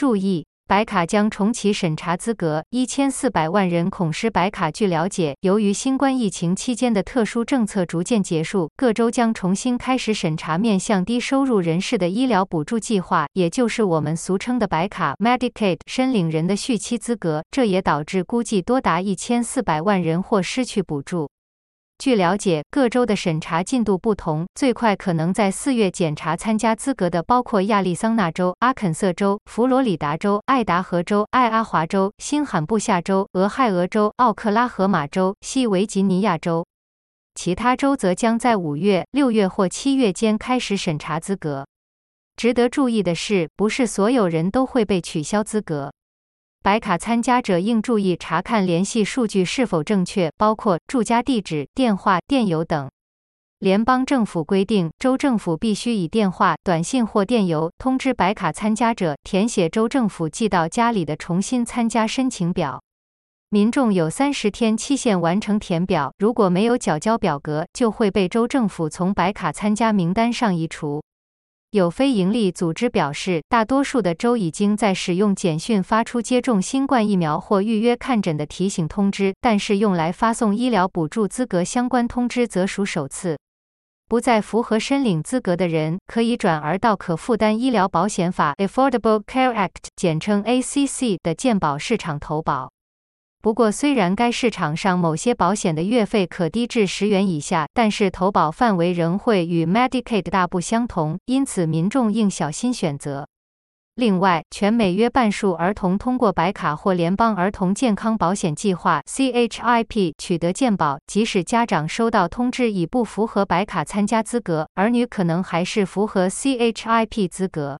注意。白卡将重启审查资格，一千四百万人恐失白卡。据了解，由于新冠疫情期间的特殊政策逐渐结束，各州将重新开始审查面向低收入人士的医疗补助计划，也就是我们俗称的白卡 （Medicaid） 申领人的续期资格。这也导致估计多达一千四百万人或失去补助。据了解，各州的审查进度不同，最快可能在四月检查参加资格的包括亚利桑那州、阿肯色州、佛罗里达州、爱达荷州、爱阿华州、新罕布夏州、俄亥俄州、奥克拉荷马州、西维吉尼亚州，其他州则将在五月、六月或七月间开始审查资格。值得注意的是，不是所有人都会被取消资格。白卡参加者应注意查看联系数据是否正确，包括住家地址、电话、电邮等。联邦政府规定，州政府必须以电话、短信或电邮通知白卡参加者填写州政府寄到家里的重新参加申请表。民众有三十天期限完成填表，如果没有缴交表格，就会被州政府从白卡参加名单上移除。有非营利组织表示，大多数的州已经在使用简讯发出接种新冠疫苗或预约看诊的提醒通知，但是用来发送医疗补助资格相关通知则属首次。不再符合申领资格的人，可以转而到可负担医疗保险法 （Affordable Care Act）（ 简称 ACC） 的健保市场投保。不过，虽然该市场上某些保险的月费可低至十元以下，但是投保范围仍会与 Medicaid 大不相同，因此民众应小心选择。另外，全美约半数儿童通过白卡或联邦儿童健康保险计划 （CHIP） 取得健保，即使家长收到通知已不符合白卡参加资格，儿女可能还是符合 CHIP 资格。